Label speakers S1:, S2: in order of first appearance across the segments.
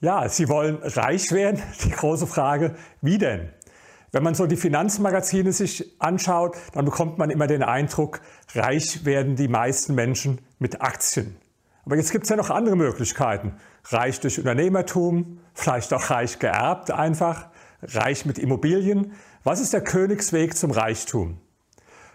S1: Ja, Sie wollen reich werden? Die große Frage, wie denn? Wenn man so die Finanzmagazine sich anschaut, dann bekommt man immer den Eindruck, reich werden die meisten Menschen mit Aktien. Aber jetzt gibt es ja noch andere Möglichkeiten. Reich durch Unternehmertum, vielleicht auch reich geerbt einfach, reich mit Immobilien. Was ist der Königsweg zum Reichtum?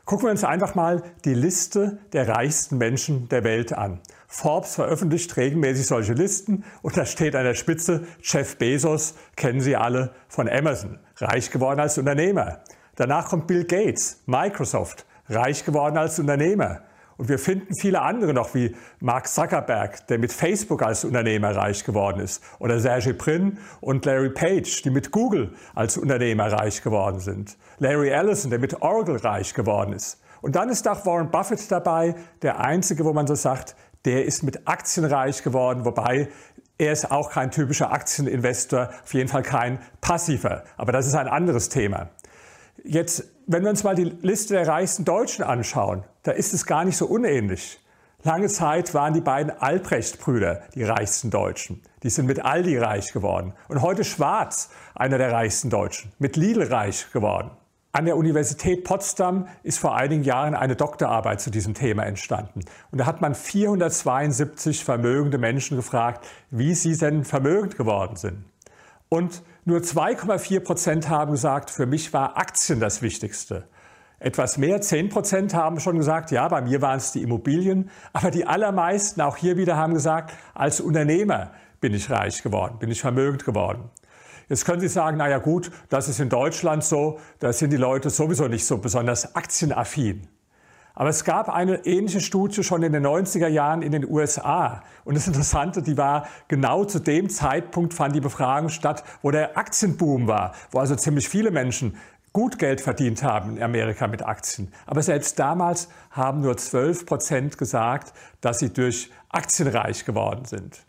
S1: Gucken wir uns einfach mal die Liste der reichsten Menschen der Welt an. Forbes veröffentlicht regelmäßig solche Listen und da steht an der Spitze Jeff Bezos, kennen Sie alle, von Amazon, reich geworden als Unternehmer. Danach kommt Bill Gates, Microsoft, reich geworden als Unternehmer. Und wir finden viele andere noch, wie Mark Zuckerberg, der mit Facebook als Unternehmer reich geworden ist, oder Sergey Brin und Larry Page, die mit Google als Unternehmer reich geworden sind. Larry Ellison, der mit Oracle reich geworden ist. Und dann ist auch Warren Buffett dabei, der einzige, wo man so sagt, der ist mit Aktien reich geworden, wobei er ist auch kein typischer Aktieninvestor, auf jeden Fall kein passiver. Aber das ist ein anderes Thema. Jetzt, wenn wir uns mal die Liste der reichsten Deutschen anschauen, da ist es gar nicht so unähnlich. Lange Zeit waren die beiden Albrecht-Brüder die reichsten Deutschen. Die sind mit Aldi reich geworden. Und heute Schwarz, einer der reichsten Deutschen, mit Lidl reich geworden. An der Universität Potsdam ist vor einigen Jahren eine Doktorarbeit zu diesem Thema entstanden. Und da hat man 472 vermögende Menschen gefragt, wie sie denn vermögend geworden sind. Und nur 2,4 Prozent haben gesagt, für mich war Aktien das Wichtigste. Etwas mehr, 10 Prozent haben schon gesagt, ja, bei mir waren es die Immobilien. Aber die allermeisten, auch hier wieder, haben gesagt, als Unternehmer bin ich reich geworden, bin ich vermögend geworden. Jetzt können Sie sagen, na ja gut, das ist in Deutschland so, da sind die Leute sowieso nicht so besonders aktienaffin. Aber es gab eine ähnliche Studie schon in den 90er Jahren in den USA. Und das Interessante, die war genau zu dem Zeitpunkt fand die Befragung statt, wo der Aktienboom war, wo also ziemlich viele Menschen gut Geld verdient haben in Amerika mit Aktien. Aber selbst damals haben nur 12 Prozent gesagt, dass sie durch Aktien reich geworden sind.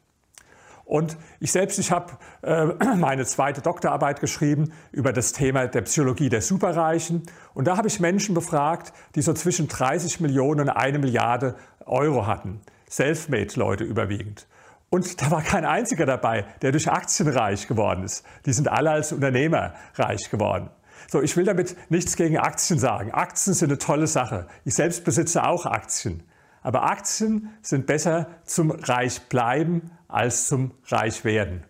S1: Und ich selbst, ich habe äh, meine zweite Doktorarbeit geschrieben über das Thema der Psychologie der Superreichen. Und da habe ich Menschen befragt, die so zwischen 30 Millionen und eine Milliarde Euro hatten. Selfmade-Leute überwiegend. Und da war kein einziger dabei, der durch Aktien reich geworden ist. Die sind alle als Unternehmer reich geworden. So, ich will damit nichts gegen Aktien sagen. Aktien sind eine tolle Sache. Ich selbst besitze auch Aktien. Aber Aktien sind besser zum Reich bleiben als zum Reich werden.